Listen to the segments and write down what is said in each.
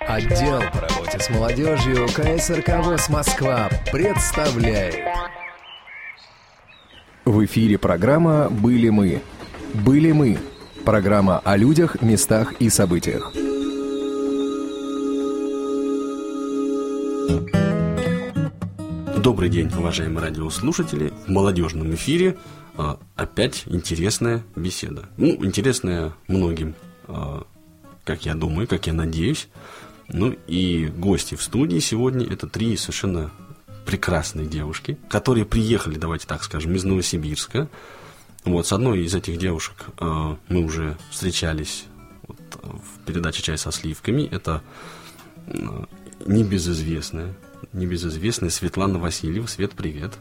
Отдел по работе с молодежью КСРК ВОЗ Москва представляет. В эфире программа «Были мы». «Были мы» – программа о людях, местах и событиях. Добрый день, уважаемые радиослушатели. В молодежном эфире а, опять интересная беседа. Ну, интересная многим, а, как я думаю, как я надеюсь. Ну и гости в студии сегодня это три совершенно прекрасные девушки, которые приехали, давайте так скажем, из Новосибирска. Вот, с одной из этих девушек э, мы уже встречались вот, в передаче «Чай со сливками». Это э, небезызвестная небезызвестная Светлана Васильева. Свет, привет.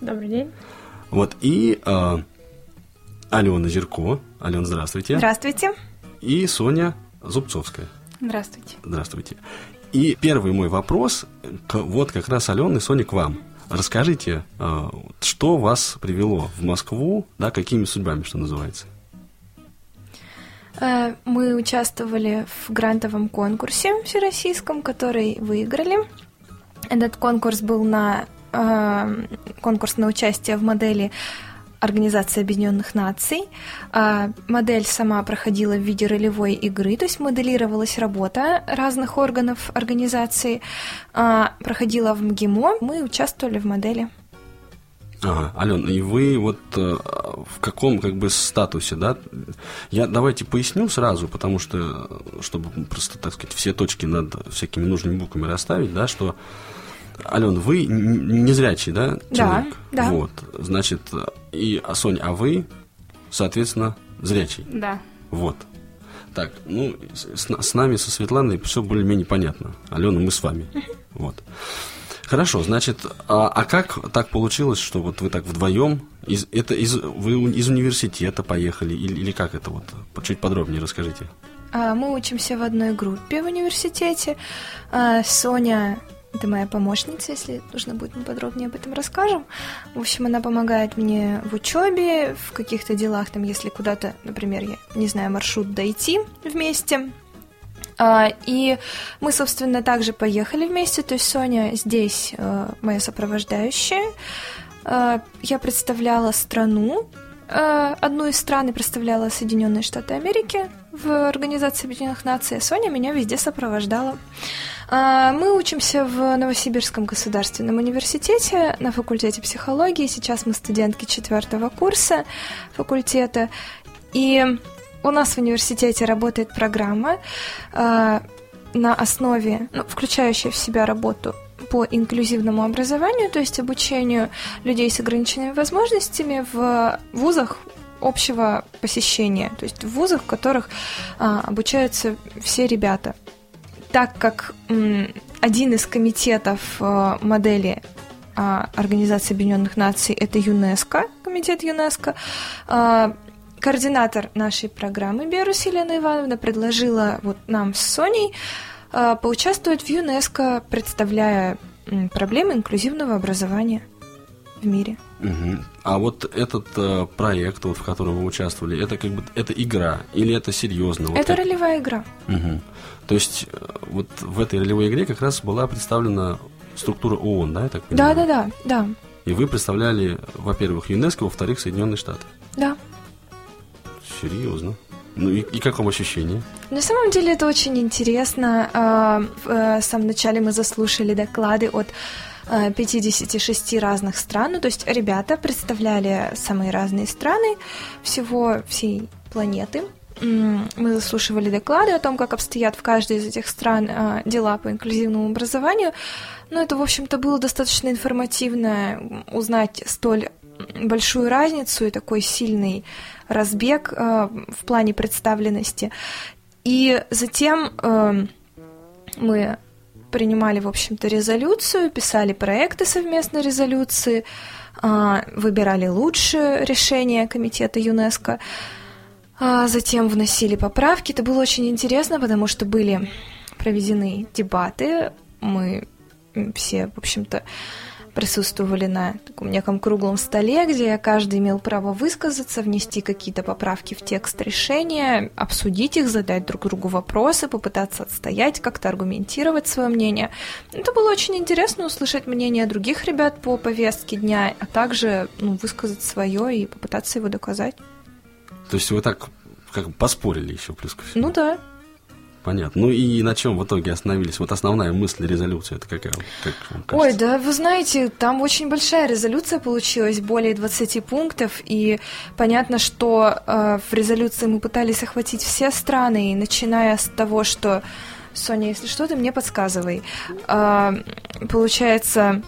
Добрый день. Вот, и э, Алена Зерко. Алена, здравствуйте. Здравствуйте. И Соня Зубцовская. Здравствуйте. Здравствуйте. И первый мой вопрос, вот как раз, Алена и Соня, к вам. Расскажите, э, что вас привело в Москву, да, какими судьбами, что называется? Э, мы участвовали в грантовом конкурсе всероссийском, который выиграли. Этот конкурс был на э, конкурс на участие в модели Организации Объединенных Наций. Э, модель сама проходила в виде ролевой игры, то есть моделировалась работа разных органов организации. Э, проходила в МГИМО, мы участвовали в модели. Ага, Ален, и вы вот э, в каком как бы статусе, да? Я давайте поясню сразу, потому что, чтобы просто, так сказать, все точки над всякими нужными буквами расставить, да, что Ален, вы незрячий, да, человек? Да, да. Вот, значит, и, а Сонь, а вы, соответственно, зрячий? Да. Вот. Так, ну, с, с нами, со Светланой все более-менее понятно. Алена, мы с вами. Вот. Хорошо, значит, а, а как так получилось, что вот вы так вдвоем, из, это из, вы из университета поехали, или, или как это вот? Чуть подробнее расскажите. А, мы учимся в одной группе в университете. А, Соня это моя помощница, если нужно будет, мы подробнее об этом расскажем. В общем, она помогает мне в учебе, в каких-то делах, там, если куда-то, например, я не знаю, маршрут дойти вместе. А, и мы, собственно, также поехали вместе, то есть Соня здесь э, моя сопровождающая. Э, я представляла страну, э, одну из стран и представляла Соединенные Штаты Америки в Организации Объединенных Наций, а Соня меня везде сопровождала. А, мы учимся в Новосибирском государственном университете на факультете психологии. Сейчас мы студентки четвертого курса факультета. И у нас в университете работает программа а, на основе, ну, включающая в себя работу по инклюзивному образованию, то есть обучению людей с ограниченными возможностями в вузах общего посещения, то есть в вузах, в которых а, обучаются все ребята так как один из комитетов э, модели а, Организации Объединенных Наций это ЮНЕСКО, комитет ЮНЕСКО, а, координатор нашей программы Берус Елена Ивановна предложила вот нам с Соней а, поучаствовать в ЮНЕСКО, представляя проблемы инклюзивного образования в мире. Угу. А вот этот э, проект, вот, в котором вы участвовали, это как бы это игра или это серьезно? Вот это как... ролевая игра. Угу. То есть э, вот в этой ролевой игре как раз была представлена структура ООН, да, я так понимаю? Да, да, да, да. И вы представляли, во-первых, ЮНЕСКО, во-вторых, Соединенные Штаты. Да. Серьезно. Ну и, и как вам ощущение? На самом деле это очень интересно. А, э, в самом начале мы заслушали доклады от 56 э, разных стран. Ну, то есть ребята представляли самые разные страны всего всей планеты. Мы заслушивали доклады о том, как обстоят в каждой из этих стран э, дела по инклюзивному образованию. Но это, в общем-то, было достаточно информативно узнать столь большую разницу и такой сильный разбег э, в плане представленности. И затем мы принимали, в общем-то, резолюцию, писали проекты совместной резолюции, а, выбирали лучшее решение комитета ЮНЕСКО, а затем вносили поправки. Это было очень интересно, потому что были проведены дебаты, мы все, в общем-то, присутствовали на таком неком круглом столе, где каждый имел право высказаться, внести какие-то поправки в текст решения, обсудить их, задать друг другу вопросы, попытаться отстоять, как-то аргументировать свое мнение. Это было очень интересно услышать мнение других ребят по повестке дня, а также ну, высказать свое и попытаться его доказать. То есть вы так как бы поспорили еще плюс ко всему? Ну да. Понятно. Ну и на чем в итоге остановились? Вот основная мысль резолюции это какая? Как вам кажется? Ой, да, вы знаете, там очень большая резолюция получилась, более 20 пунктов, и понятно, что э, в резолюции мы пытались охватить все страны, и начиная с того, что... Соня, если что, ты мне подсказывай. Э, получается,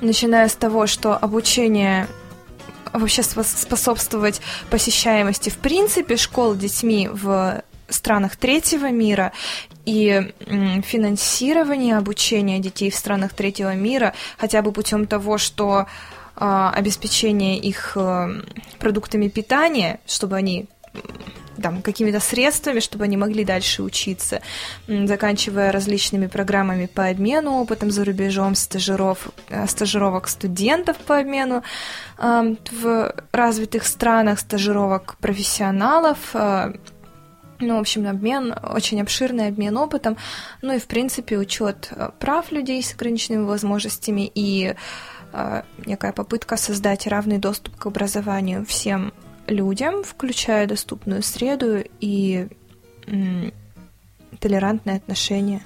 начиная с того, что обучение вообще способствовать посещаемости в принципе школ детьми в странах третьего мира. И финансирование обучения детей в странах третьего мира хотя бы путем того, что э, обеспечение их э, продуктами питания, чтобы они там, какими-то средствами, чтобы они могли дальше учиться, заканчивая различными программами по обмену опытом за рубежом, стажиров, э, стажировок студентов по обмену э, в развитых странах, стажировок профессионалов, э, ну, в общем, обмен, очень обширный обмен опытом, ну и, в принципе, учет прав людей с ограниченными возможностями и э, некая попытка создать равный доступ к образованию всем людям, включая доступную среду и м, толерантное отношение.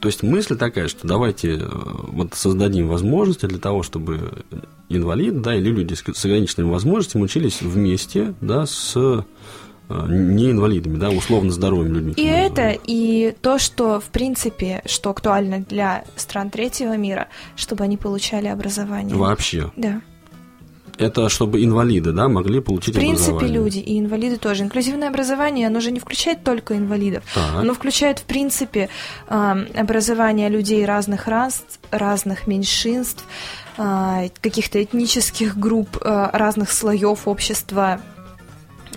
То есть мысль такая, что давайте э, вот создадим возможности для того, чтобы инвалид, да, или люди с ограниченными возможностями учились вместе, да, с э, не инвалидами, да, условно здоровыми людьми. И это, и то, что, в принципе, что актуально для стран третьего мира, чтобы они получали образование. Вообще. Да это чтобы инвалиды, да, могли получить В принципе, образование. люди и инвалиды тоже. Инклюзивное образование, оно же не включает только инвалидов. Так. Оно включает, в принципе, образование людей разных рас, разных меньшинств, а, каких-то этнических групп, а, разных слоев общества.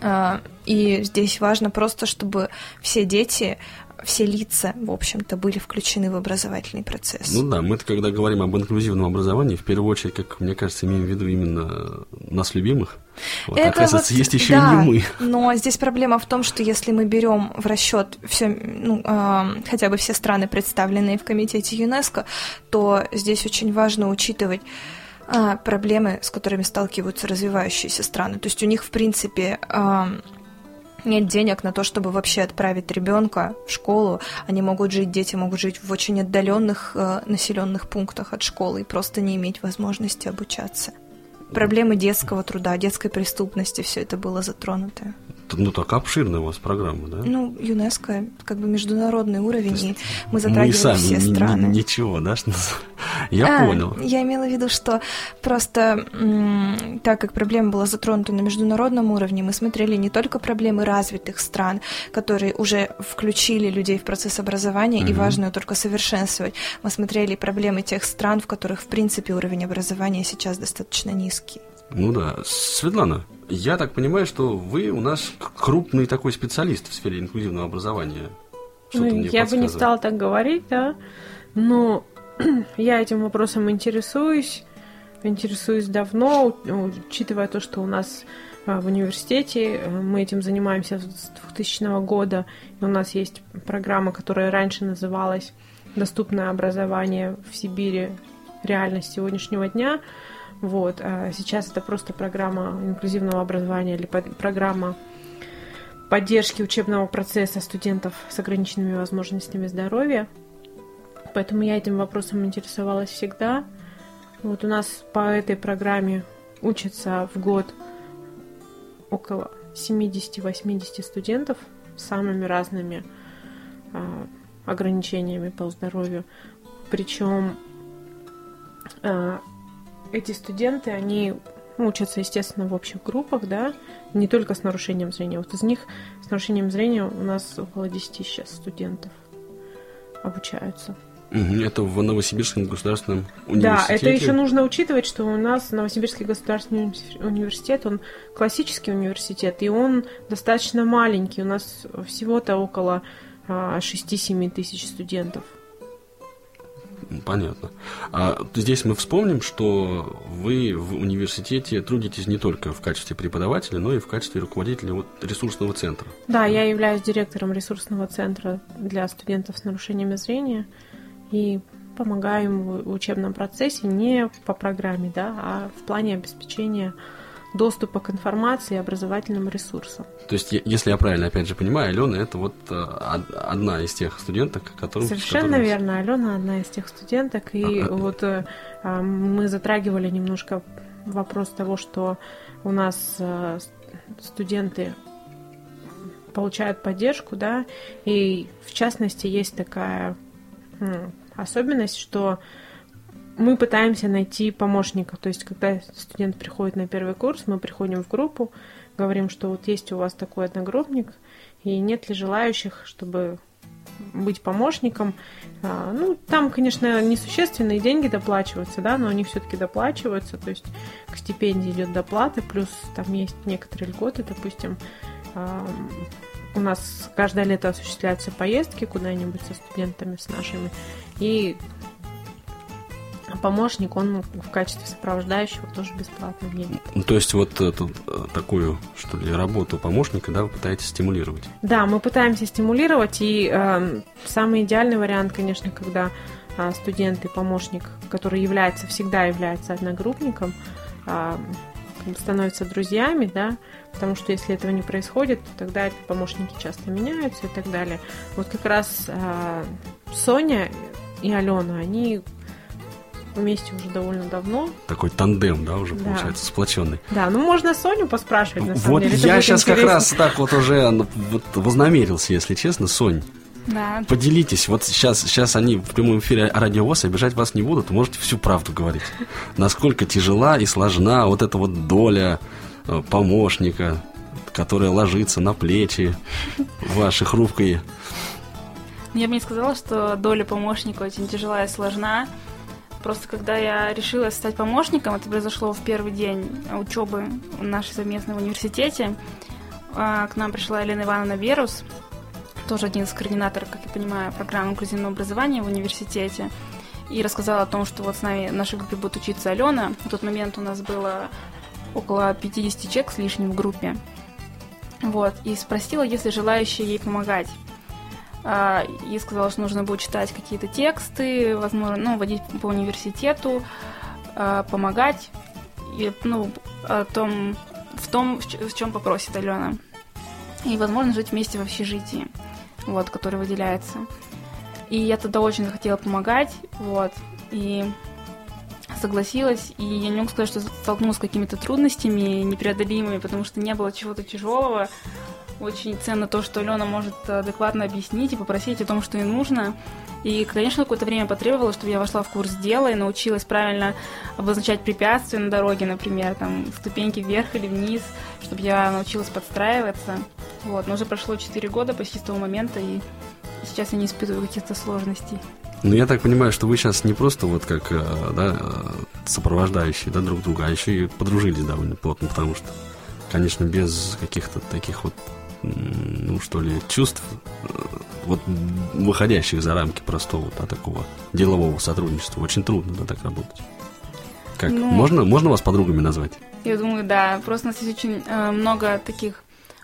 А, и здесь важно просто, чтобы все дети все лица, в общем-то, были включены в образовательный процесс. Ну да, мы-то, когда говорим об инклюзивном образовании, в первую очередь, как мне кажется, имеем в виду именно нас любимых. Вот, Это оказывается, вот, есть еще да, и не мы. Но здесь проблема в том, что если мы берем в расчет все, ну, э, хотя бы все страны, представленные в комитете ЮНЕСКО, то здесь очень важно учитывать э, проблемы, с которыми сталкиваются развивающиеся страны. То есть у них, в принципе, э, нет денег на то, чтобы вообще отправить ребенка в школу. Они могут жить, дети могут жить в очень отдаленных э, населенных пунктах от школы и просто не иметь возможности обучаться. Проблемы детского труда, детской преступности, все это было затронуто. Ну, так обширная у вас программа, да? Ну, ЮНЕСКО, как бы международный уровень, и мы мы затрагиваем сами все страны. ничего, да? что? Я А, понял. Я имела в виду, что просто так как проблема была затронута на международном уровне, мы смотрели не только проблемы развитых стран, которые уже включили людей в процесс образования, и Мгм. важно ее только совершенствовать. Мы смотрели проблемы тех стран, в которых, в принципе, уровень образования сейчас достаточно низкий. Ну да. Светлана, я так понимаю, что вы у нас крупный такой специалист в сфере инклюзивного образования. Что-то Ну, я бы не стала так говорить, да. Но я этим вопросом интересуюсь. Интересуюсь давно, учитывая то, что у нас а, в университете э, мы этим занимаемся с 2000 года. И у нас есть программа, которая раньше называлась «Доступное образование в Сибири. Реальность сегодняшнего дня». Вот. А сейчас это просто программа инклюзивного образования или под- программа поддержки учебного процесса студентов с ограниченными возможностями здоровья. Поэтому я этим вопросом интересовалась всегда. Вот у нас по этой программе учатся в год около 70-80 студентов с самыми разными а, ограничениями по здоровью. Причем а, эти студенты, они учатся, естественно, в общих группах, да, не только с нарушением зрения. Вот из них с нарушением зрения у нас около 10 сейчас студентов обучаются. Это в Новосибирском государственном Да, университете. это еще нужно учитывать, что у нас Новосибирский государственный уни- университет, он классический университет, и он достаточно маленький. У нас всего-то около а, 6-7 тысяч студентов. Понятно. А здесь мы вспомним, что вы в университете трудитесь не только в качестве преподавателя, но и в качестве руководителя вот ресурсного центра. Да, я являюсь директором ресурсного центра для студентов с нарушениями зрения и помогаю им в учебном процессе не по программе, да, а в плане обеспечения доступа к информации и образовательным ресурсам. То есть, если я правильно, опять же, понимаю, Алена это вот э, одна из тех студенток, которым... Совершенно которым... верно, Алена одна из тех студенток, и а, вот а, мы затрагивали немножко вопрос того, что у нас студенты получают поддержку, да, и в частности есть такая особенность, что мы пытаемся найти помощника. То есть, когда студент приходит на первый курс, мы приходим в группу, говорим, что вот есть у вас такой одногруппник, и нет ли желающих, чтобы быть помощником. А, ну, там, конечно, несущественные деньги доплачиваются, да, но они все-таки доплачиваются, то есть к стипендии идет доплата, плюс там есть некоторые льготы, допустим, а, у нас каждое лето осуществляются поездки куда-нибудь со студентами, с нашими, и помощник, он в качестве сопровождающего тоже бесплатно едет. Ну, то есть вот эту э, такую, что ли, работу помощника, да, вы пытаетесь стимулировать? Да, мы пытаемся стимулировать, и э, самый идеальный вариант, конечно, когда э, студент и помощник, который является, всегда является одногруппником, э, становятся друзьями, да, потому что если этого не происходит, то тогда помощники часто меняются и так далее. Вот как раз э, Соня и Алена, они вместе уже довольно давно. Такой тандем, да, уже да. получается, сплоченный. Да, ну можно Соню поспрашивать, на самом вот деле. Вот я сейчас интересно. как раз так вот уже ну, вот, вознамерился, если честно, Сонь. Да. Поделитесь, вот сейчас, сейчас они в прямом эфире радиовоз, обижать вас не будут, можете всю правду говорить. Насколько тяжела и сложна вот эта вот доля э, помощника, которая ложится на плечи ваши хрупкие. Я бы не сказала, что доля помощника очень тяжелая и сложна. Просто когда я решила стать помощником, это произошло в первый день учебы в нашей совместной в университете, а, к нам пришла Елена Ивановна Верус, тоже один из координаторов, как я понимаю, программы инклюзивного образования в университете, и рассказала о том, что вот с нами в нашей группе будет учиться Алена. В тот момент у нас было около 50 человек с лишним в группе. Вот, и спросила, если желающие ей помогать. А, и сказала, что нужно будет читать какие-то тексты, возможно, ну, водить по университету, а, помогать, и, ну, о том, в том, в чем попросит Алена. И, возможно, жить вместе в общежитии, вот, который выделяется. И я тогда очень захотела помогать, вот, и согласилась, и я не могу сказать, что столкнулась с какими-то трудностями непреодолимыми, потому что не было чего-то тяжелого, очень ценно то, что Алена может адекватно объяснить и попросить о том, что ей нужно. И, конечно, какое-то время потребовалось, чтобы я вошла в курс дела и научилась правильно обозначать препятствия на дороге, например, там, ступеньки вверх или вниз, чтобы я научилась подстраиваться. Вот, но уже прошло 4 года почти с того момента, и сейчас я не испытываю каких-то сложностей. Ну, я так понимаю, что вы сейчас не просто вот как э, да, э, сопровождающие да, друг друга, а еще и подружились довольно плотно, потому что, конечно, без каких-то таких вот ну что ли, чувств, э, вот выходящих за рамки простого, да, такого делового сотрудничества. Очень трудно, да, так работать. Как? Ну, можно, можно вас подругами назвать? Я думаю, да. Просто у нас есть очень э, много таких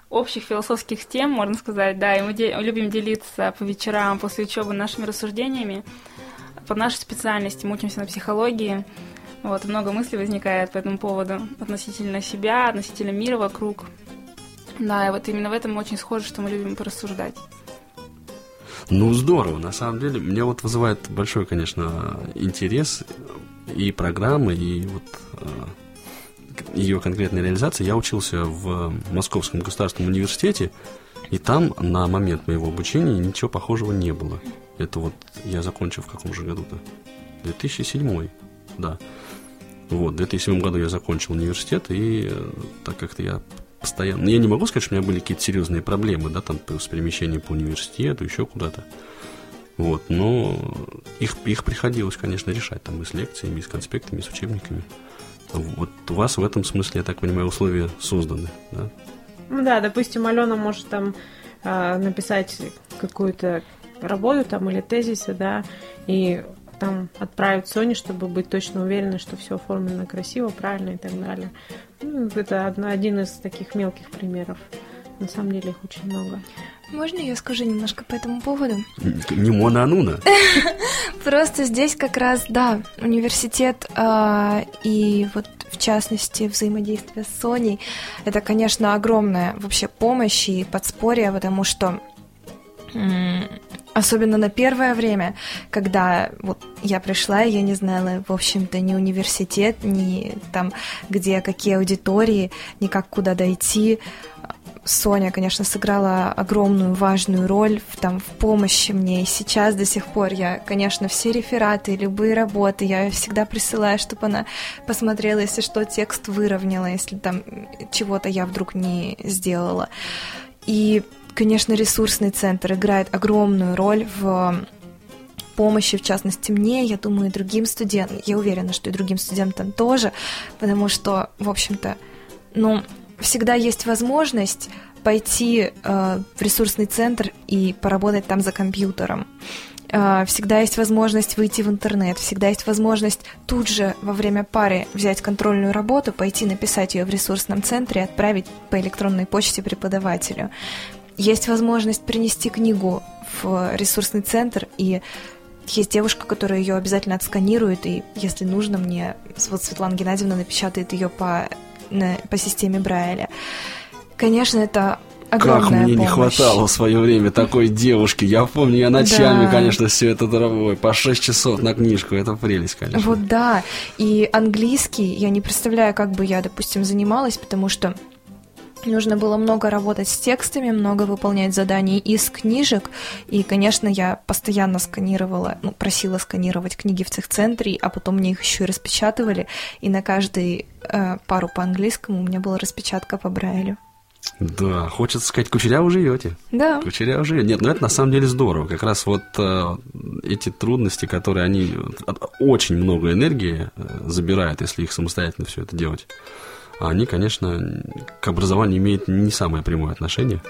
общих философских тем, можно сказать, да, и мы де- любим делиться по вечерам после учебы нашими рассуждениями по нашей специальности. Мы учимся на психологии. Вот, много мыслей возникает по этому поводу относительно себя, относительно мира вокруг. Да, и вот именно в этом очень схоже, что мы любим порассуждать. Ну, здорово, на самом деле. Мне вот вызывает большой, конечно, интерес и программы, и вот э, ее конкретная реализация. Я учился в Московском государственном университете, и там на момент моего обучения ничего похожего не было. Это вот я закончил в каком же году-то? 2007, да. Вот, в 2007 году я закончил университет, и э, так как-то я постоянно. Я не могу сказать, что у меня были какие-то серьезные проблемы, да, там с перемещением по университету, еще куда-то. Вот, но их, их приходилось, конечно, решать там и с лекциями, и с конспектами, и с учебниками. Вот у вас в этом смысле, я так понимаю, условия созданы, да? Ну да, допустим, Алена может там э, написать какую-то работу там или тезисы, да, и там отправить Соне, чтобы быть точно уверенной, что все оформлено красиво, правильно и так далее. Ну, это одно, один из таких мелких примеров. На самом деле их очень много. Можно я скажу немножко по этому поводу? Не Мона Ануна. Просто здесь как раз, да, университет э, и вот в частности взаимодействие с Соней, это, конечно, огромная вообще помощь и подспорье, потому что Особенно на первое время, когда вот я пришла, я не знала, в общем-то, ни университет, ни там, где какие аудитории, ни как куда дойти. Соня, конечно, сыграла огромную важную роль в, там, в помощи мне. И сейчас до сих пор я, конечно, все рефераты, любые работы, я всегда присылаю, чтобы она посмотрела, если что, текст выровняла, если там чего-то я вдруг не сделала. И, конечно, ресурсный центр играет огромную роль в помощи, в частности, мне, я думаю, и другим студентам. Я уверена, что и другим студентам тоже, потому что, в общем-то, ну, всегда есть возможность пойти э, в ресурсный центр и поработать там за компьютером. Э, всегда есть возможность выйти в интернет, всегда есть возможность тут же во время пары взять контрольную работу, пойти написать ее в ресурсном центре и отправить по электронной почте преподавателю. Есть возможность принести книгу в ресурсный центр и есть девушка, которая ее обязательно отсканирует, и если нужно, мне вот Светлана Геннадьевна напечатает ее по на, по системе Брайля. Конечно, это огромная Как мне помощь. не хватало в свое время такой девушки. Я помню, я ночами, Да. конечно, все это дорогое. По 6 часов на книжку. Это прелесть, конечно. Вот да. И английский, я не представляю, как бы я, допустим, занималась, потому что нужно было много работать с текстами, много выполнять заданий из книжек. И, конечно, я постоянно сканировала, ну, просила сканировать книги в центре, а потом мне их еще и распечатывали. И на каждый э, пару по английскому у меня была распечатка по Брайлю. Да, хочется сказать, кучеряво живете. Да. Кучеряво живете. Нет, ну это на самом деле здорово. Как раз вот э, эти трудности, которые они э, очень много энергии э, забирают, если их самостоятельно все это делать. А они, конечно, к образованию имеют не самое прямое отношение,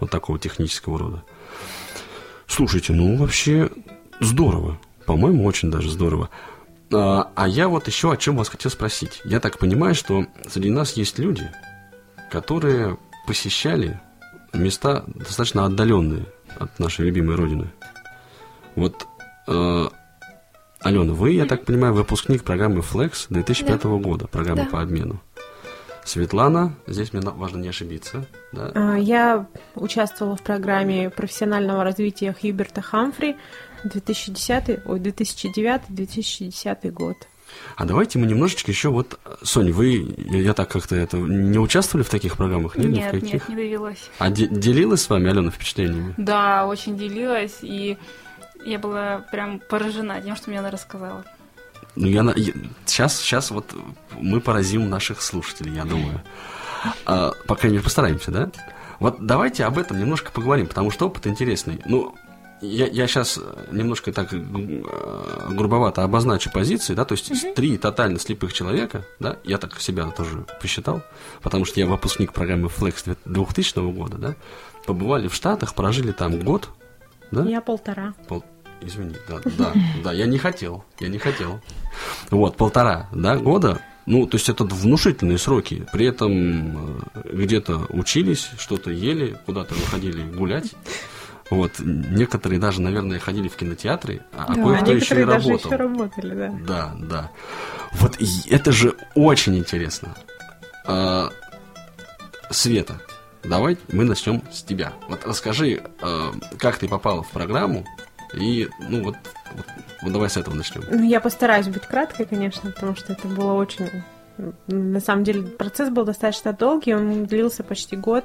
вот такого технического рода. Слушайте, ну вообще здорово. По-моему, очень даже здорово. А, а я вот еще о чем вас хотел спросить. Я так понимаю, что среди нас есть люди, которые посещали места достаточно отдаленные от нашей любимой родины. Вот, э, Алена, вы, я так понимаю, выпускник программы Flex 2005 года, программы Да. по обмену. Светлана, здесь мне важно не ошибиться, да? А, Я участвовала в программе профессионального развития Хьюберта Хамфри 2010, ой, 2009-2010 год. А давайте мы немножечко еще вот, Соня, вы, я, я так как-то это, не участвовали в таких программах? Нет, Нет, нет, не довелось. А де- делилась с вами, Алена, впечатлениями? Да, очень делилась, и я была прям поражена тем, что мне она рассказала. Ну, я, на- я- сейчас, сейчас вот мы поразим наших слушателей, я думаю. А, по крайней мере, постараемся, да? Вот давайте об этом немножко поговорим, потому что опыт интересный. Ну, я, я сейчас немножко так э, грубовато обозначу позиции, да, то есть три тотально слепых человека, да, я так себя тоже посчитал, потому что я выпускник программы Flex 2000 года, да, побывали в Штатах, прожили там год, да? Я полтора. Пол- Извини, да, да, да, я не хотел, я не хотел. Вот, полтора, да, года, ну, то есть это внушительные сроки. При этом э, где-то учились, что-то ели, куда-то выходили гулять. Вот, некоторые даже, наверное, ходили в кинотеатры, а а кое-кто еще и даже работал. еще работали, да. Да, да. Вот это же очень интересно. А, Света, давай мы начнем с тебя. Вот расскажи, а, как ты попала в программу, и, ну вот, вот, вот давай с этого начнем. Ну, Я постараюсь быть краткой, конечно, потому что это было очень... На самом деле процесс был достаточно долгий, он длился почти год.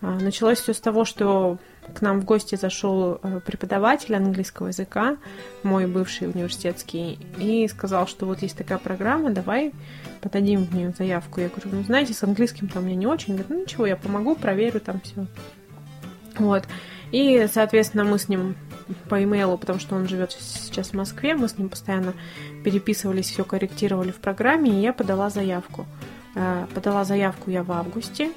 А, Началось все с того, что к нам в гости зашел э, преподаватель английского языка, мой бывший университетский, и сказал, что вот есть такая программа, давай подадим в нее заявку. Я говорю, ну знаете, с английским там у меня не очень. Говорит, ну ничего, я помогу, проверю там все. Вот. И, соответственно, мы с ним по имейлу, потому что он живет сейчас в Москве, мы с ним постоянно переписывались, все корректировали в программе, и я подала заявку. Э, Подала заявку я в августе.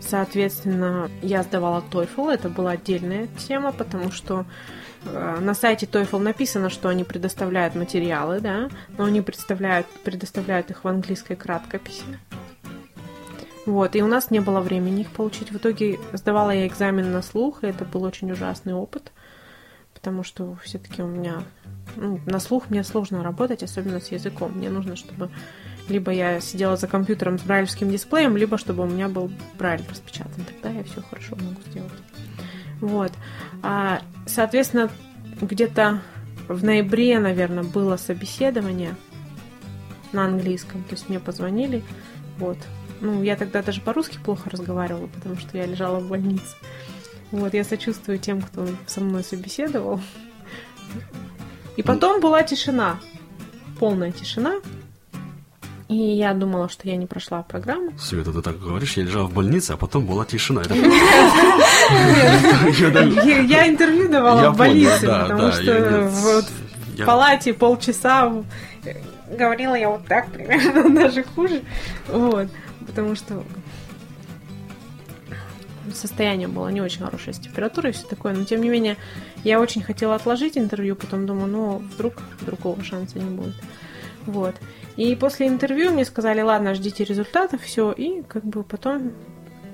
Соответственно, я сдавала TOEFL, это была отдельная тема, потому что э, на сайте TOEFL написано, что они предоставляют материалы, да, но они предоставляют, предоставляют их в английской краткописи. Вот, и у нас не было времени их получить. В итоге сдавала я экзамен на слух, и это был очень ужасный опыт, потому что все-таки у меня ну, на слух мне сложно работать, особенно с языком. Мне нужно, чтобы либо я сидела за компьютером с брайлевским дисплеем, либо чтобы у меня был брайль распечатан. Тогда я все хорошо могу сделать. Вот. А, соответственно, где-то в ноябре, наверное, было собеседование на английском. То есть мне позвонили. Вот. Ну, я тогда даже по-русски плохо разговаривала, потому что я лежала в больнице. Вот, я сочувствую тем, кто со мной собеседовал. И потом была тишина. Полная тишина. И я думала, что я не прошла программу. Света, ты так говоришь, я лежала в больнице, а потом была тишина. Я интервью давала в больнице, потому что в палате полчаса говорила я вот так примерно, даже хуже. Вот. Потому что состояние было не очень хорошее с температурой и все такое. Но тем не менее, я очень хотела отложить интервью, потом думаю, ну, вдруг другого шанса не будет. Вот. И после интервью мне сказали, ладно, ждите результатов, все. И как бы потом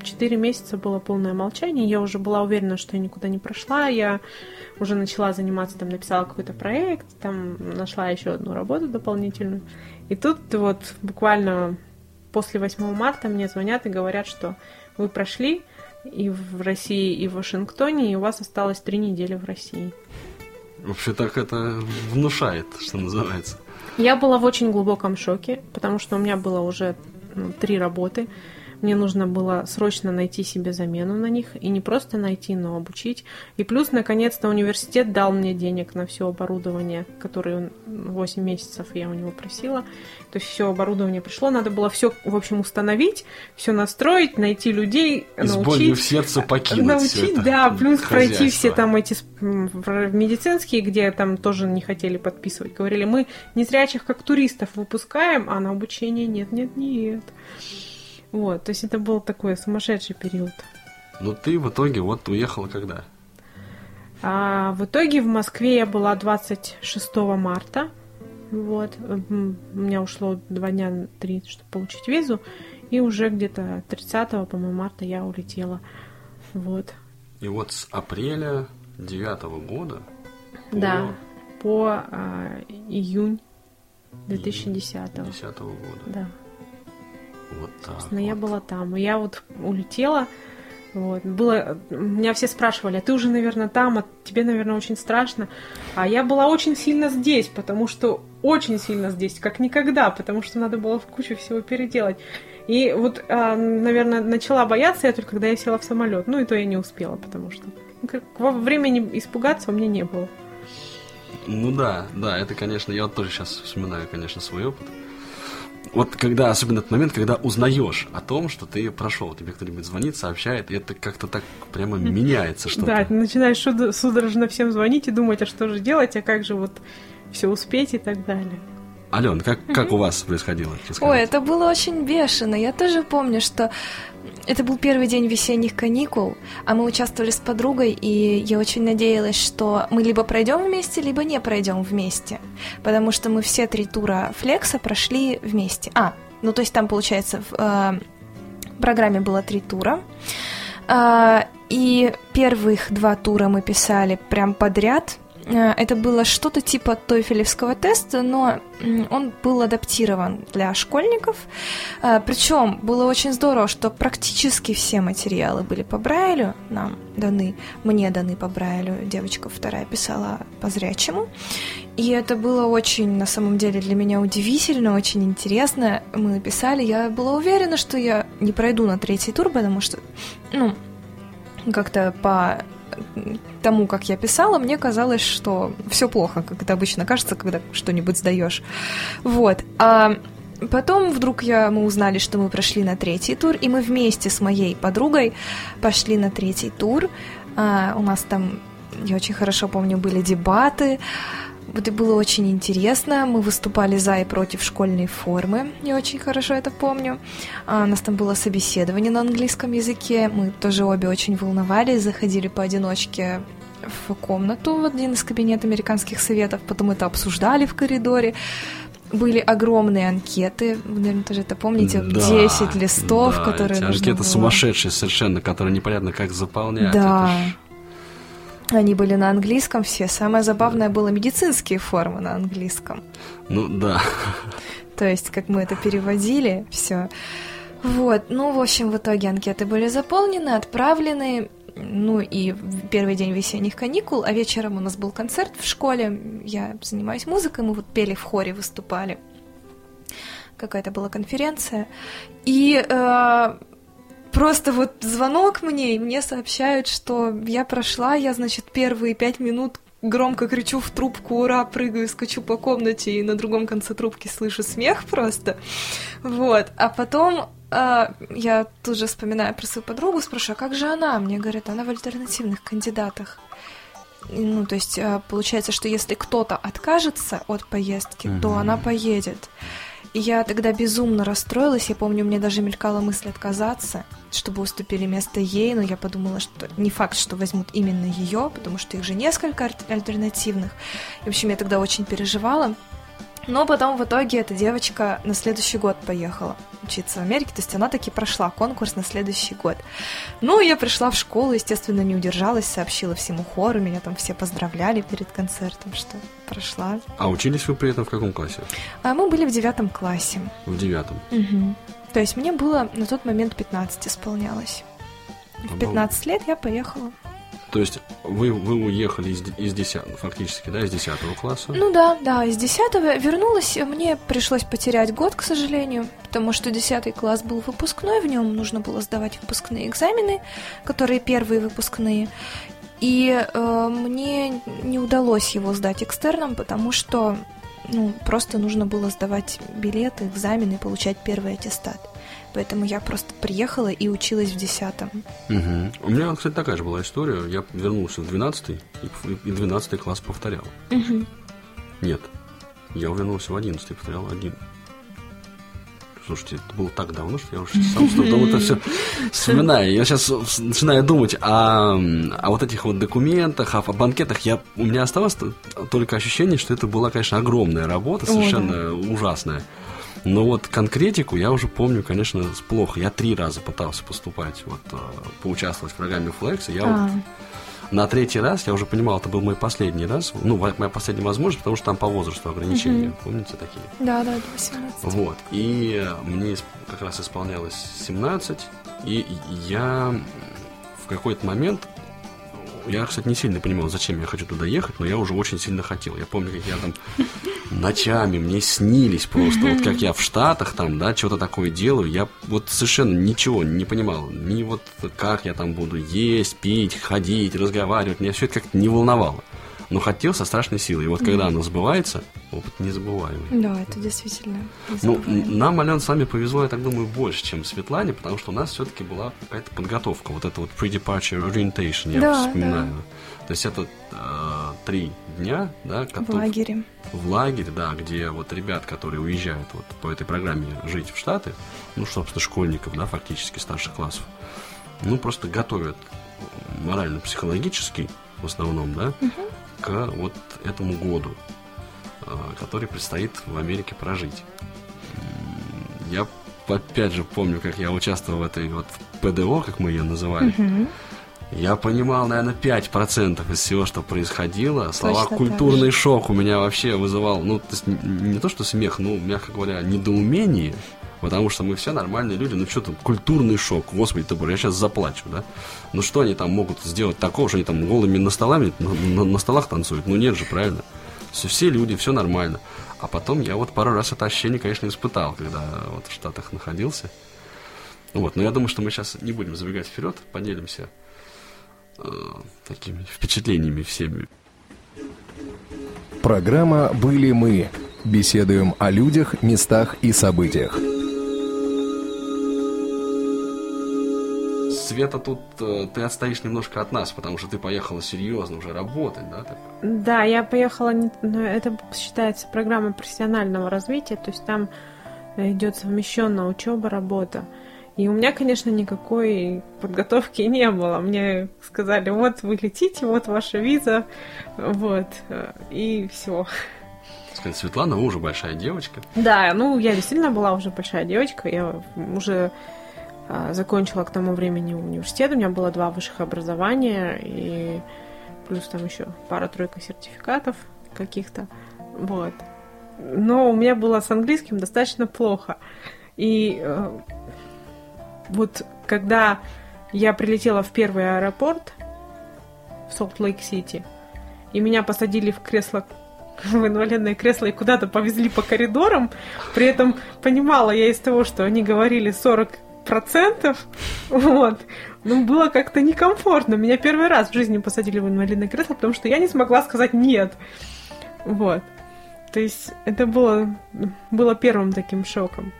4 месяца было полное молчание. Я уже была уверена, что я никуда не прошла. Я уже начала заниматься, там написала какой-то проект, там нашла еще одну работу дополнительную. И тут вот буквально после 8 марта мне звонят и говорят, что вы прошли и в России, и в Вашингтоне, и у вас осталось три недели в России. Вообще так это внушает, что называется. Я была в очень глубоком шоке, потому что у меня было уже ну, три работы. Мне нужно было срочно найти себе замену на них. И не просто найти, но обучить. И плюс, наконец-то, университет дал мне денег на все оборудование, которое 8 месяцев я у него просила. То есть все оборудование пришло, надо было все, в общем, установить, все настроить, найти людей, И научить. с болью в сердце покинуть Научить, это да, плюс пройти все там эти медицинские, где там тоже не хотели подписывать. Говорили, мы незрячих как туристов выпускаем, а на обучение нет, нет, нет. Вот, то есть это был такой сумасшедший период. Ну ты в итоге вот уехала когда? А, в итоге в Москве я была 26 марта. Вот. У меня ушло два дня, три, чтобы получить визу. И уже где-то 30 по-моему, марта я улетела. Вот. И вот с апреля девятого года по... Да, по а, июнь 2010 -го. 2010 -го года. Да. Вот так. Собственно, вот. я была там. И я вот улетела. Вот. Было, меня все спрашивали, а ты уже, наверное, там, а тебе, наверное, очень страшно. А я была очень сильно здесь, потому что очень сильно здесь, как никогда, потому что надо было в кучу всего переделать. И вот, а, наверное, начала бояться я только когда я села в самолет. Ну и то я не успела, потому что ну, времени испугаться у меня не было. Ну да, да, это, конечно, я вот тоже сейчас вспоминаю, конечно, свой опыт вот когда, особенно этот момент, когда узнаешь о том, что ты прошел, тебе кто-нибудь звонит, сообщает, и это как-то так прямо меняется что-то. Да, ты начинаешь судорожно всем звонить и думать, а что же делать, а как же вот все успеть и так далее. Ален, как, как у вас происходило? Ой, это было очень бешено. Я тоже помню, что это был первый день весенних каникул, а мы участвовали с подругой, и я очень надеялась, что мы либо пройдем вместе, либо не пройдем вместе. Потому что мы все три тура флекса прошли вместе. А, ну то есть там, получается, в э, программе было три тура. Э, и первых два тура мы писали прям подряд, это было что-то типа тойфелевского теста, но он был адаптирован для школьников. Э, Причем было очень здорово, что практически все материалы были по Брайлю, нам даны, мне даны по Брайлю, девочка вторая писала по зрячему. И это было очень, на самом деле, для меня удивительно, очень интересно. Мы написали, я была уверена, что я не пройду на третий тур, потому что, ну, как-то по тому, как я писала, мне казалось, что все плохо, как это обычно кажется, когда что-нибудь сдаешь. Вот. А потом вдруг я, мы узнали, что мы прошли на третий тур, и мы вместе с моей подругой пошли на третий тур. А, у нас там, я очень хорошо помню, были дебаты. Вот и было очень интересно. Мы выступали за и против школьной формы. Я очень хорошо это помню. А, у нас там было собеседование на английском языке. Мы тоже обе очень волновались, заходили поодиночке в комнату в один из кабинетов американских советов, потом это обсуждали в коридоре. Были огромные анкеты, вы, наверное, тоже это помните, Да, 10 листов, да, которые нужно анкеты было- сумасшедшие совершенно, которые непонятно как заполнять. Да. Это ж- Они были на английском все. Самое забавное было медицинские формы на английском. Ну да. То есть, как мы это переводили, все. Вот, ну, в общем, в итоге анкеты были заполнены, отправлены. Ну и первый день весенних каникул, а вечером у нас был концерт в школе. Я занимаюсь музыкой, мы вот пели в хоре, выступали. Какая-то была конференция. И э, просто вот звонок мне, и мне сообщают, что я прошла, я, значит, первые пять минут громко кричу в трубку, ура, прыгаю, скачу по комнате, и на другом конце трубки слышу смех просто. Вот. А потом а, я тут же вспоминаю про свою подругу, спрашиваю, а как же она? Мне говорят, она в альтернативных кандидатах. Ну, то есть, а, получается, что если кто-то откажется от поездки, то Мгм. она поедет. Я тогда безумно расстроилась. Я помню, мне даже мелькала мысль отказаться, чтобы уступили место ей, но я подумала, что не факт, что возьмут именно ее, потому что их же несколько аль- альтернативных. В общем, я тогда очень переживала. Но потом в итоге эта девочка на следующий год поехала учиться в Америке, то есть она таки прошла конкурс на следующий год. Ну, я пришла в школу, естественно, не удержалась, сообщила всему хору, меня там все поздравляли перед концертом, что прошла. А учились вы при этом в каком классе? А мы были в девятом классе. В девятом. Мгм. То есть мне было на тот момент 15 исполнялось. В Обалдеть. 15 лет я поехала. То есть вы, вы уехали из, из 10, фактически, да, из 10 класса? Ну да, да, из 10 вернулась. Мне пришлось потерять год, к сожалению, потому что 10 класс был выпускной, в нем нужно было сдавать выпускные экзамены, которые первые выпускные. И э, мне не удалось его сдать экстерном, потому что ну, просто нужно было сдавать билеты, экзамены и получать первый аттестат. Поэтому я просто приехала и училась в 10 Мгм. У меня, кстати, такая же была история. Я вернулся в 12 и, и 12 класс повторял. Нет, я вернулся в 11 и повторял один. Слушайте, это было так давно, что я уже сам с трудом это все вспоминаю. Я сейчас начинаю думать о, о вот этих вот документах, о, о банкетах. Я, у меня осталось только ощущение, что это была, конечно, огромная работа, О, совершенно ужасная. Но вот конкретику я уже помню, конечно, плохо. Я три раза пытался поступать, вот, э, поучаствовать в программе Flex. Я А. вот на третий раз, я уже понимал, это был мой последний раз. Ну, моя последняя возможность, потому что там по возрасту ограничения. Помните такие? Да, да, до 18. Вот. И мне как раз исполнялось 17, и я в какой-то момент я, кстати, не сильно понимал, зачем я хочу туда ехать, но я уже очень сильно хотел. Я помню, как я там ночами, мне снились просто, вот как я в Штатах там, да, что-то такое делаю. Я вот совершенно ничего не понимал. Ни вот как я там буду есть, пить, ходить, разговаривать. Меня все это как-то не волновало. Но хотел со страшной силой. И вот когда оно сбывается, опыт незабываемый. Да, это действительно. Ну, нам, Ален, с вами повезло, я так думаю, больше, чем Светлане, потому что у нас все-таки была какая-то подготовка, вот это вот pre-departure orientation, я Да, вспоминаю. То есть это э, три дня, да, в лагере. в лагерь, да, где вот ребят, которые уезжают вот по этой программе жить в Штаты, ну, собственно, школьников, да, фактически старших классов, ну, просто готовят морально-психологически, в основном, да, к вот этому году, э, который предстоит в Америке прожить. Я опять же помню, как я участвовал в этой вот ПДО, как мы ее называли. Я понимал, наверное, 5% из всего, что происходило. Слова Точно так «культурный шок» у меня вообще вызывал, ну, не то, что смех, ну, мягко говоря, недоумение, потому что мы все нормальные люди, ну, что там, культурный шок, господи ты боже, я сейчас заплачу, да? Ну, что они там могут сделать такого, что они там голыми на, столами, на, на- на столах танцуют? Ну, нет же, правильно? Все, все люди, все нормально. А потом я вот пару раз это ощущение, конечно, испытал, когда вот в Штатах находился. Вот, но я думаю, что мы сейчас не будем забегать вперед, поделимся э, такими впечатлениями всеми. Программа «Были мы». Беседуем о людях, местах и событиях. Света, тут э, ты отстоишь немножко от нас, потому что ты поехала серьезно уже работать, да? Так? Да, я поехала, не- ну, это считается программа профессионального развития, то есть там идет совмещенная учеба, работа. И у меня, конечно, никакой подготовки не было. Мне сказали, вот вы летите, вот ваша виза, вот, э, и все. Сказать, Светлана, вы уже большая девочка. Да, ну, я действительно была уже большая девочка, я уже закончила к тому времени университет, у меня было два высших образования, и плюс там еще пара-тройка сертификатов каких-то, вот. Но у меня было с английским достаточно плохо. И э, вот когда я прилетела в первый аэропорт в Солт-Лейк-Сити, и меня посадили в кресло в инвалидное кресло и куда-то повезли по коридорам. При этом понимала я из того, что они говорили 40%. Вот. Ну, было как-то некомфортно. Меня первый раз в жизни посадили в инвалидное кресло, потому что я не смогла сказать «нет». Вот. То есть это было, было первым таким шоком.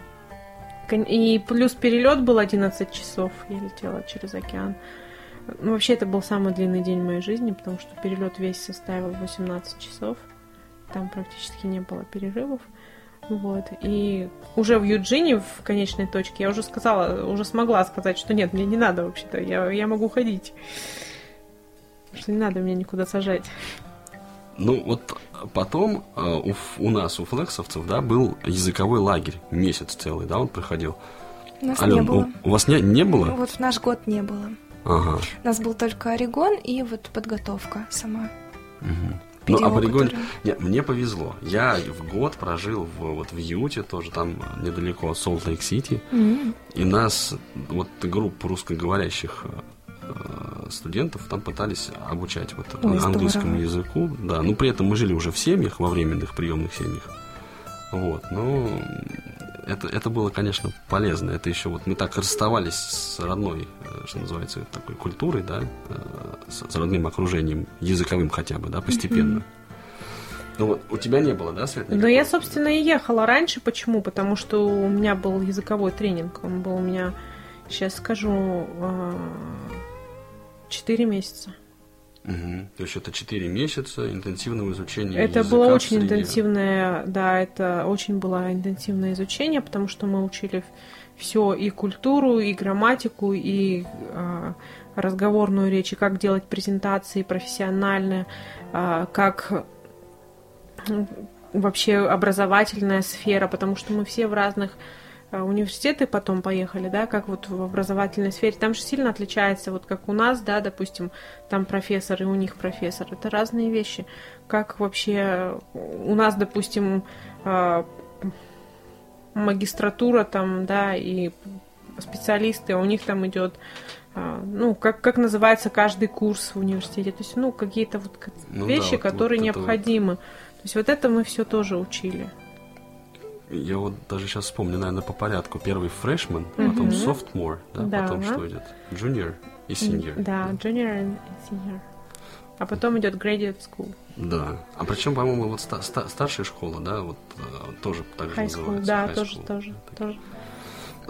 И плюс перелет был 11 часов. Я летела через океан. Ну, вообще, это был самый длинный день в моей жизни, потому что перелет весь составил 18 часов. Там практически не было перерывов. Вот. И уже в Юджине, в конечной точке, я уже сказала, уже смогла сказать, что нет, мне не надо вообще-то, я, я могу ходить. Что не надо меня никуда сажать. Ну, вот потом э, у, у нас, у флексовцев, да, был языковой лагерь, месяц целый, да, он проходил. У нас Ален, не было. У, у вас не, не было? Вот в наш год не было. Ага. У нас был только Орегон и вот подготовка сама. мгм. Ну, а Период, в Орегоне... который- Нет, мне повезло. Я в год прожил в, вот в Юте, тоже там недалеко от Солт-Лейк-Сити. М. И нас, вот группу русскоговорящих э, студентов там пытались обучать вот Ой, английскому здорово. языку. Да, ну при этом мы жили уже в семьях, во временных приемных семьях. Вот, но это, это было, конечно, полезно. Это еще вот мы так расставались с родной, э, что называется, такой культурой, да, э, с, родным окружением, языковым хотя бы, да, постепенно. Ну вот, у тебя не было, да, Свет? Ну, я, собственно, и ехала раньше. Почему? Потому что у меня был языковой тренинг. Он был у меня, сейчас скажу, 4 месяца. Мгм. То есть это 4 месяца интенсивного изучения Это языка было в очень среде. интенсивное, да, это очень было интенсивное изучение, потому что мы учили все и культуру, и грамматику, и а, разговорную речь, и как делать презентации профессиональные, а, как вообще образовательная сфера, потому что мы все в разных университеты потом поехали, да, как вот в образовательной сфере, там же сильно отличается, вот как у нас, да, допустим, там профессор и у них профессор, это разные вещи. Как вообще у нас, допустим, а, магистратура там, да, и специалисты, а у них там идет, а, ну, как, как называется каждый курс в университете, то есть, ну, какие-то вот Ну да, вещи, вот- которые вот это вот. необходимы. То есть вот это мы все тоже учили. Я вот даже сейчас вспомню, наверное, по порядку. Первый фрешман, потом Мгм. sophomore, да, Да. потом что идет? Junior и senior. Да, junior and senior. А потом идет graduate school. Да. А причем, по-моему, вот ста- ста- старшая школа, да, вот э, тоже так же High school, называется. да, high тоже, school. тоже, тоже.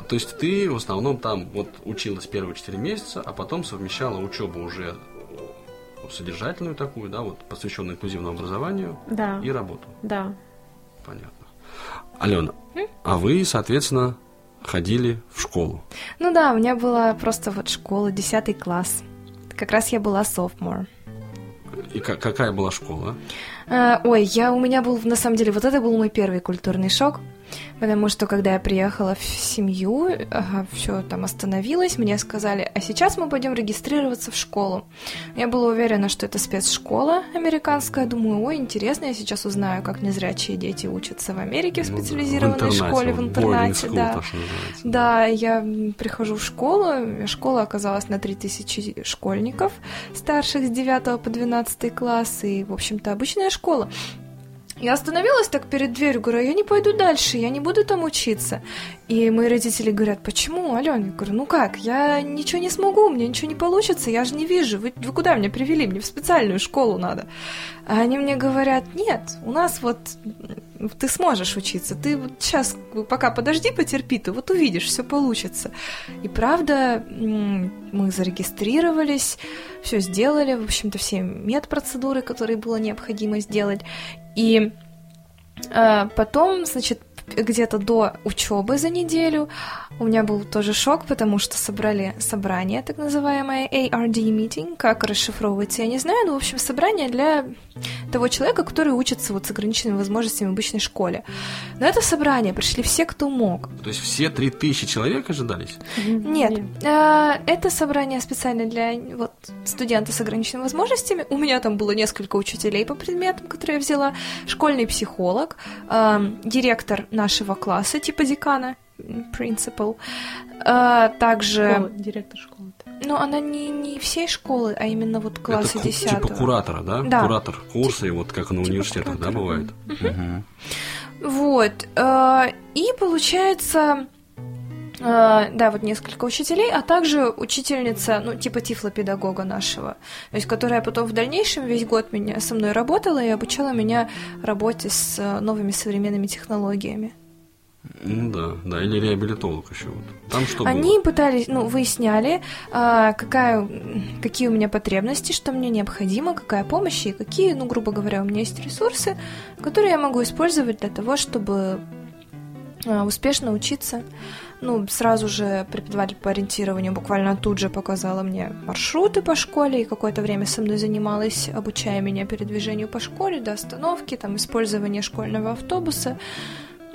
То есть ты в основном там вот училась первые 4 месяца, а потом совмещала учебу уже содержательную такую, да, вот посвященную инклюзивному образованию Да, и работу. да. Понятно. Алена, а вы, соответственно, ходили в школу. Ну да, у меня была просто вот школа, 10 класс. Как раз я была sophomore. И ка- какая была школа? А, ой, я у меня был, на самом деле, вот это был мой первый культурный шок, потому что когда я приехала в семью, все там остановилось, мне сказали, а сейчас мы пойдем регистрироваться в школу. Я была уверена, что это спецшкола американская, думаю, ой, интересно, я сейчас узнаю, как незрячие дети учатся в Америке в Ну да, специализированной интернате, школе, в boarding интернате, school, да. Да, я прихожу в школу, школа оказалась на 3000 школьников, старших с 9 по 12 класс, и, в общем-то, обычная школа. Я остановилась так перед дверью, говорю, «А я не пойду дальше, я не буду там учиться. И мои родители говорят, почему, Алена? Я говорю, ну как, я ничего не смогу, у меня ничего не получится, я же не вижу, вы, вы куда меня привели, мне в специальную школу надо. А они мне говорят, нет, у нас вот ты сможешь учиться. Ты вот сейчас пока подожди, потерпи, ты вот увидишь, все получится. И правда, мы зарегистрировались, все сделали, в общем-то, все медпроцедуры, которые было необходимо сделать. И э, потом, значит, где-то до учебы за неделю. У меня был тоже шок, потому что собрали собрание, так называемое ARD meeting, как расшифровывается, я не знаю, но, в общем, собрание для того человека, который учится вот с ограниченными возможностями в обычной школе. На это собрание пришли все, кто мог. То есть все три тысячи человек ожидались? Нет. Нет. А, это собрание специально для вот, студента с ограниченными возможностями. У меня там было несколько учителей по предметам, которые я взяла, школьный психолог, директор нашего класса, типа декана, принципал. А, также... Школа, директор школы. Ну, она не, не всей школы, а именно вот класса Это 10 типа куратора, да? Да. Куратор курса, и вот как на Типа университетах, да, куратора. бывает? Мгм. Вот. э, И получается, э, да, вот несколько учителей, а также учительница, ну, типа тифлопедагога нашего, то есть, которая потом в дальнейшем весь год меня, со мной работала и обучала меня работе с э, новыми современными технологиями. Ну да, да, или реабилитолог еще вот. Там что Они было? пытались, ну, выясняли, а, какая, какие у меня потребности, что мне необходимо, какая помощь и какие, ну, грубо говоря, у меня есть ресурсы, которые я могу использовать для того, чтобы успешно учиться. Ну, сразу же преподаватель по ориентированию буквально тут же показала мне маршруты по школе и какое-то время со мной занималась, обучая меня передвижению по школе, до остановки, там, использование школьного автобуса.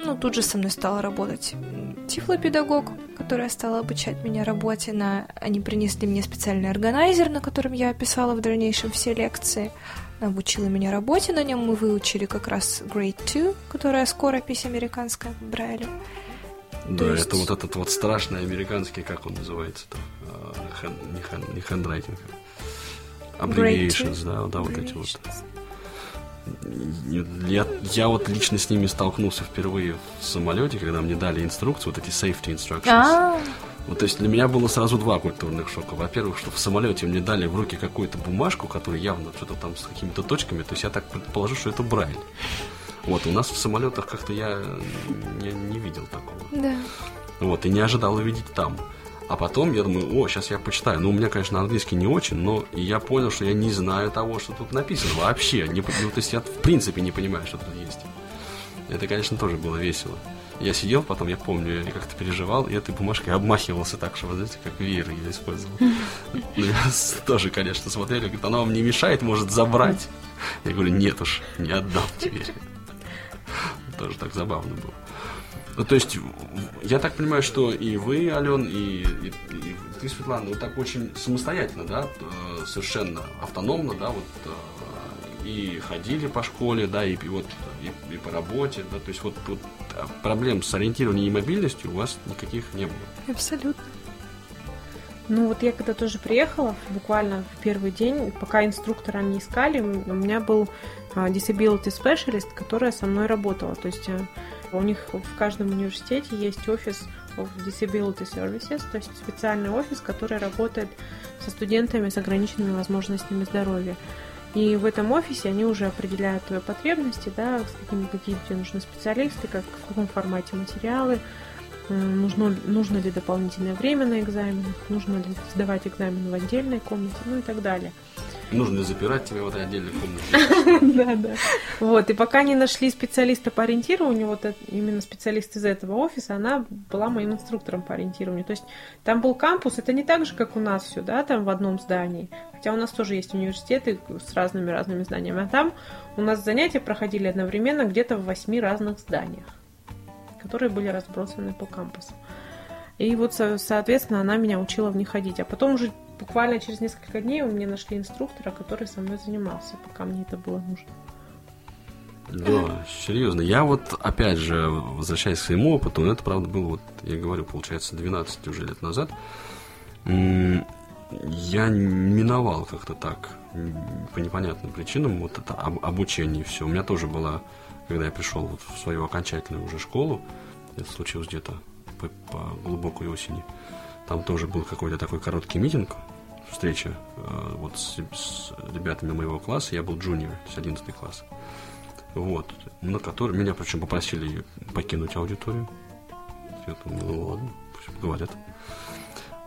Ну, тут же со мной стала работать тифлопедагог, которая стала обучать меня работе на... Они принесли мне специальный органайзер, на котором я описала в дальнейшем все лекции. Обучила меня работе на нем. Мы выучили как раз Grade 2, которая скоропись американская в Брайле. Да, то есть- это вот этот вот страшный американский, как он называется-то? А, хэн- не, хэн- не хендрайтинг. Abbreviations, да, да, вот эти вот. Я, я вот лично с ними столкнулся впервые в самолете, когда мне дали инструкции, вот эти safety instructions. А, Вот, то есть для меня было сразу два культурных шока. Во-первых, что в самолете мне дали в руки какую-то бумажку, которая явно что-то там с какими-то точками, то есть я так предположу, что это Брайль. Вот, у нас в самолетах как-то я не, не видел такого. да. Вот, и не ожидал увидеть там. А потом я думаю, о, сейчас я почитаю. Ну, у меня, конечно, английский не очень, но я понял, что я не знаю того, что тут написано вообще. Не, ну, то есть я в принципе не понимаю, что тут есть. Это, конечно, тоже было весело. Я сидел, потом, я помню, я как-то переживал, и этой бумажкой обмахивался так, что, вот знаете, как веер я использовал. Ну, я Тоже, конечно, смотрели, говорит, она вам не мешает, может забрать. Я говорю, нет уж, не отдам тебе. Тоже так забавно было. Ну, то есть, я так понимаю, что и вы, Ален, и, и- и ты, Светлана, вот так очень самостоятельно, да, э, совершенно автономно, да, вот э, и ходили по школе, да, и, и вот и, и по работе, да, то есть вот, вот а, проблем с ориентированием и мобильностью у вас никаких не было. Абсолютно. Ну вот я когда тоже приехала, буквально в первый день, пока инструктора не искали, у меня был а, disability specialist, которая со мной работала. То есть э, у них в каждом университете есть офис of disability services, то есть специальный офис, который работает со студентами с ограниченными возможностями здоровья. И в этом офисе они уже определяют твои потребности, да, с какими, какие тебе нужны специалисты, как, в каком формате материалы, М, нужно, нужно ли дополнительное время на экзаменах, нужно ли сдавать экзамен в отдельной комнате, ну и так далее. Нужно ли запирать тебя в этой отдельной комнате? Да, да. Вот, и пока не нашли специалиста по ориентированию, вот именно специалист из этого офиса, она была моим инструктором по ориентированию. То есть там был кампус, это не так же, как у нас все, да, там в одном здании. Хотя у нас тоже есть университеты с разными-разными зданиями. А там у нас занятия проходили одновременно где-то в восьми разных зданиях, которые были разбросаны по кампусу. И вот, со- соответственно, она меня учила в них ходить. А потом уже буквально через несколько дней у меня нашли инструктора, который со мной занимался, пока мне это было нужно. Да, серьезно. Я вот, опять же, возвращаясь к своему опыту, это, правда, было, вот, я говорю, получается, 12 уже лет назад, я миновал как-то так, по непонятным причинам, вот это об- обучение и все. У меня тоже была, когда я пришел вот в свою окончательную уже школу, это случилось где-то по, по глубокой осени, там тоже был какой-то такой короткий митинг, встреча э, вот с, с ребятами моего класса, я был джуниор, то есть 11 класс. вот, на который меня, причем, попросили покинуть аудиторию. Я думаю, ну ладно, пусть говорят.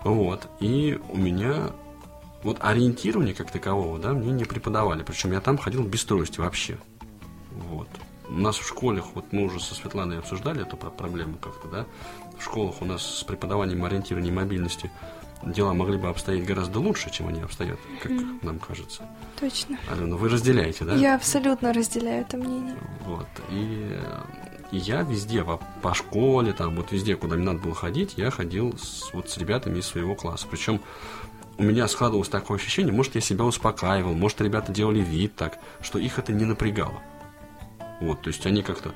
Вот, и у меня вот ориентирование как такового, да, мне не преподавали. Причем я там ходил без трости вообще. Вот. У нас в школах, вот мы уже со Светланой обсуждали эту проблему как-то, да, в школах у нас с преподаванием ориентирования мобильности дела могли бы обстоять гораздо лучше, чем они обстоят, как mm. нам кажется. Точно. Алена, вы разделяете, да? Я абсолютно разделяю это мнение. Вот. И, и я везде, по, по школе, там, вот везде, куда мне надо было ходить, я ходил с, вот с ребятами из своего класса. Причем у меня складывалось такое ощущение, может, я себя успокаивал, может, ребята делали вид так, что их это не напрягало. Вот, то есть они как-то,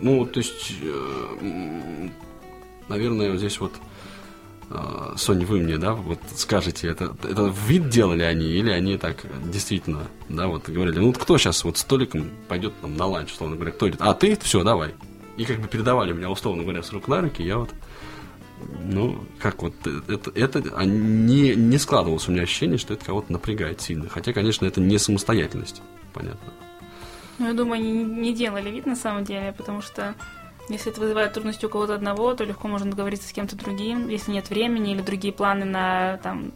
ну, то есть, э, наверное, здесь вот Соня, вы мне, да, вот скажите, это, это вид делали они, или они так действительно, да, вот говорили, ну, кто сейчас вот столиком пойдет там на ланч, условно говоря, кто идет? А ты, все, давай. И как бы передавали меня, условно говоря, с рук на руки, я вот, ну, как вот, это, это а не, не складывалось у меня ощущение, что это кого-то напрягает сильно. Хотя, конечно, это не самостоятельность, понятно. Ну, я думаю, они не делали вид на самом деле, потому что если это вызывает трудности у кого-то одного, то легко можно договориться с кем-то другим, если нет времени или другие планы на, там,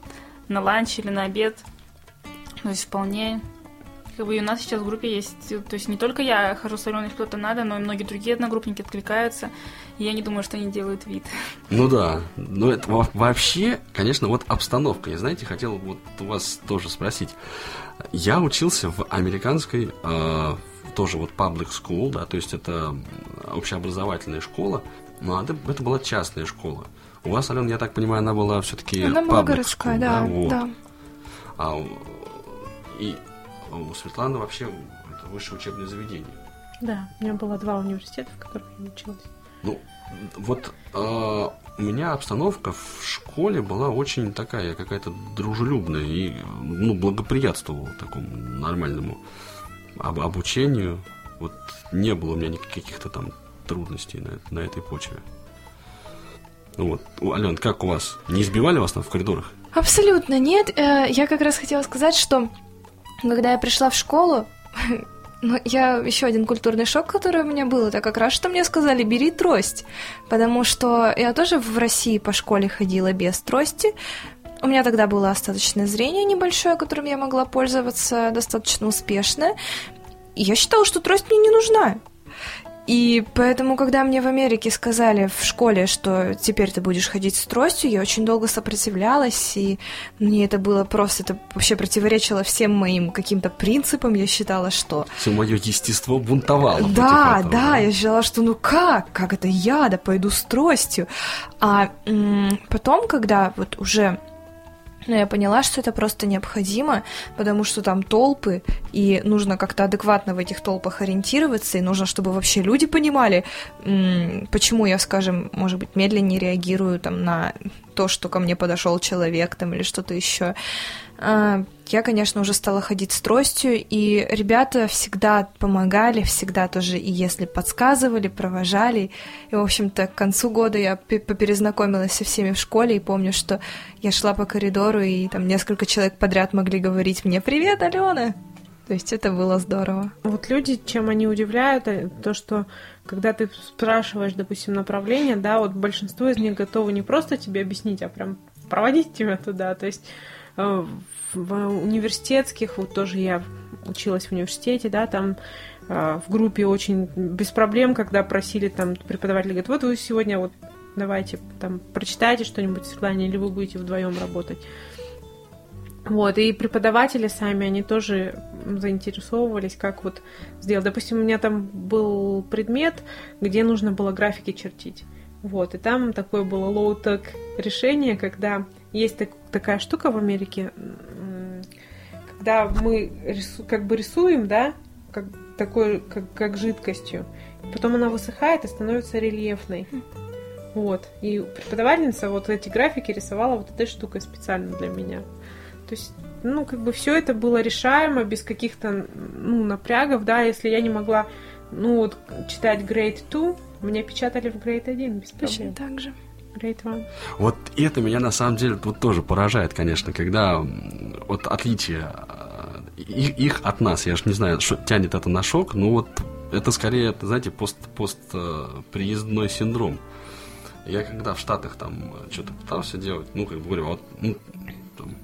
на ланч или на обед. То есть вполне как бы и у нас сейчас в группе есть, то есть не только я хожу с Аленой, кто-то надо, но и многие другие одногруппники откликаются, и я не думаю, что они делают вид. Ну да, но это вообще, конечно, вот обстановка, я, знаете, хотел вот у вас тоже спросить. Я учился в американской э, тоже вот public school, да, то есть это общеобразовательная школа, но это, это была частная школа. У вас, Алена, я так понимаю, она была все-таки Она была городская, school, да, да, вот. да. А, и у Светланы вообще это высшее учебное заведение. Да, у меня было два университета, в которых я училась. Ну, вот э, у меня обстановка в школе была очень такая, какая-то дружелюбная и ну, благоприятствовала такому нормальному об, обучению. Вот не было у меня никаких-то там трудностей на, на этой почве. Ну вот, Ален, как у вас? Не избивали вас там в коридорах? Абсолютно нет. Э, я как раз хотела сказать, что когда я пришла в школу, ну, я еще один культурный шок, который у меня был, это как раз, что мне сказали, бери трость. Потому что я тоже в России по школе ходила без трости. У меня тогда было остаточное зрение небольшое, которым я могла пользоваться достаточно успешно. И я считала, что трость мне не нужна. И поэтому, когда мне в Америке сказали в школе, что теперь ты будешь ходить с тростью, я очень долго сопротивлялась, и мне это было просто, это вообще противоречило всем моим каким-то принципам, я считала, что... Все мое естество бунтовало. Да, этого, да, я считала, что ну как, как это я, да пойду с тростью. А м- потом, когда вот уже но я поняла, что это просто необходимо, потому что там толпы, и нужно как-то адекватно в этих толпах ориентироваться, и нужно, чтобы вообще люди понимали, почему я, скажем, может быть, медленнее реагирую там на то, что ко мне подошел человек там или что-то еще. А, я, конечно, уже стала ходить с тростью, и ребята всегда помогали, всегда тоже, и если подсказывали, провожали. И, в общем-то, к концу года я поперезнакомилась со всеми в школе, и помню, что я шла по коридору, и там несколько человек подряд могли говорить мне «Привет, Алена!» То есть это было здорово. Вот люди, чем они удивляют, э, то, что когда ты спрашиваешь, допустим, направление, да, вот большинство из них готовы не просто тебе объяснить, а прям проводить тебя туда. То есть э, в университетских, вот тоже я училась в университете, да, там э, в группе очень без проблем, когда просили там преподаватели, говорят, вот вы сегодня вот давайте там прочитайте что-нибудь Светлане, или вы будете вдвоем работать. Вот, и преподаватели сами, они тоже заинтересовывались, как вот сделать. Допустим, у меня там был предмет, где нужно было графики чертить. Вот, и там такое было low-tech решение, когда есть так, такая штука в Америке, когда мы рису, как бы рисуем, да, как такой, как, как жидкостью, потом она высыхает и становится рельефной. Вот. И преподавательница вот эти графики рисовала вот этой штукой специально для меня. То есть, ну, как бы все это было решаемо без каких-то, ну, напрягов, да, если я не могла, ну, вот, читать Grade 2, мне печатали в Grade 1 без проблем. Точно так же. Grade 1. Вот это меня на самом деле вот тоже поражает, конечно, когда вот отличие э, их, их от нас. Я же не знаю, что тянет это на шок, но вот это скорее, знаете, пост, пост э, приездной синдром. Я когда в Штатах там что-то пытался делать, ну, как бы говорю, вот, ну, там,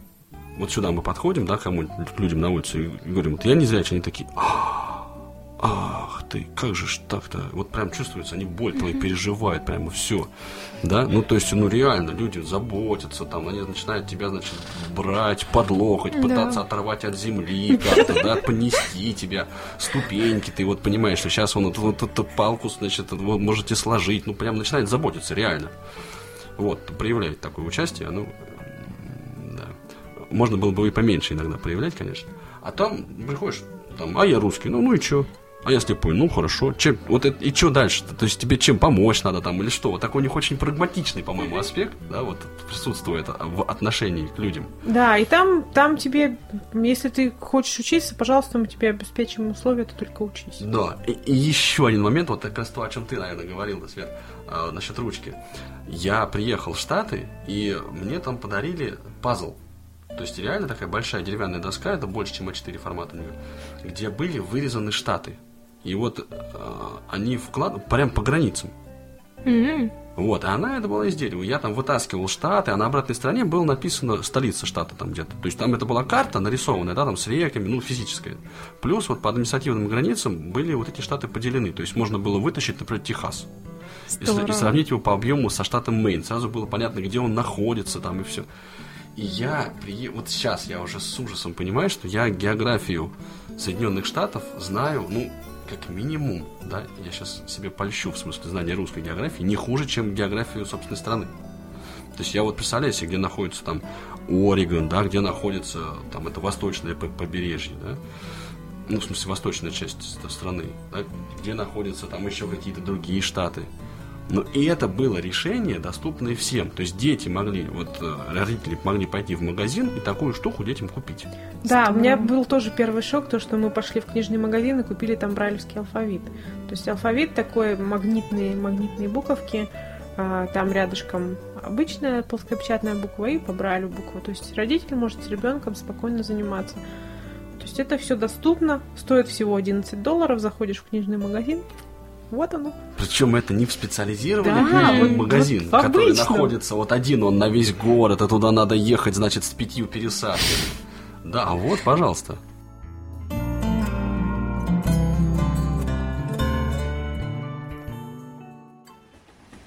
вот сюда мы подходим, да, кому-нибудь, людям на улице, и говорим, вот я не зрячий, они такие, «А, ах ты, как же ж так-то, вот прям чувствуется, они боль твою переживают, прямо все, да, ну, то есть, ну, реально, люди заботятся, там, они начинают тебя, значит, брать под локоть, пытаться оторвать от земли как-то, да, понести тебя, ступеньки, ты вот понимаешь, что сейчас он вот, вот эту палку, значит, вы можете сложить, ну, прям начинает заботиться, реально, вот, проявляет такое участие, ну, да, можно было бы и поменьше иногда проявлять, конечно, а там приходишь, там, а я русский, ну, ну и что? А я слепой, ну хорошо. Чем, вот это, и что дальше? -то? есть тебе чем помочь надо там или что? Вот такой у них очень прагматичный, по-моему, аспект, да, вот присутствует в отношении к людям. Да, и там, там тебе, если ты хочешь учиться, пожалуйста, мы тебе обеспечим условия, ты только учись. Да, и, и еще один момент, вот как раз то, о чем ты, наверное, говорил, да, Свет, э, насчет ручки. Я приехал в Штаты, и мне там подарили пазл то есть реально такая большая деревянная доска, это больше, чем А4 формат у нее, где были вырезаны штаты. И вот э, они вкладывали прям по границам. М. Вот, а она это была из дерева. Я там вытаскивал штаты, а на обратной стороне было написано столица штата там где-то. То есть там это была карта нарисованная, да, там с реками, ну, физическая. Плюс вот по административным границам были вот эти штаты поделены. То есть можно было вытащить, например, Техас. Здорово. и сравнить его по объему со штатом Мэйн. Сразу было понятно, где он находится там и все. И я, прие- вот сейчас я уже с ужасом понимаю, что я географию Соединенных Штатов знаю, ну, как минимум, да, я сейчас себе польщу в смысле знания русской географии, не хуже, чем географию собственной страны. То есть я вот представляю себе, где находится там Орегон, да, где находится там это восточное по- побережье, да, ну, в смысле, восточная часть ст- страны, да, где находятся там еще какие-то другие штаты. Но и это было решение, доступное всем. То есть дети могли, вот э, родители могли пойти в магазин и такую штуку детям купить. Да, у меня был тоже первый шок, то, что мы пошли в книжный магазин и купили там брайлевский алфавит. То есть алфавит такой, магнитные, магнитные буковки, а, там рядышком обычная плоскопечатная буква и по брайлю буква. То есть родитель может с ребенком спокойно заниматься. То есть это все доступно, стоит всего 11 долларов, заходишь в книжный магазин, вот оно. Причем это не в специализированный Да, книжный вот- магазин, вот который обычном. находится вот один, он на весь город, а туда надо ехать, значит, с пятью пересадками. Да, вот, пожалуйста.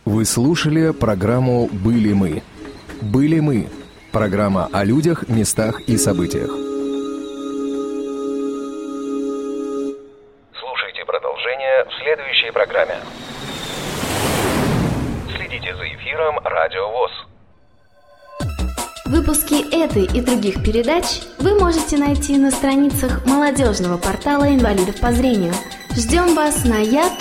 Вы слушали программу «Были мы». «Были мы» – программа о людях, местах и событиях. Программе. Следите за эфиром Радио ВОЗ. Выпуски этой и других передач вы можете найти на страницах молодежного портала инвалидов по зрению. Ждем вас на я.ксрк.ру.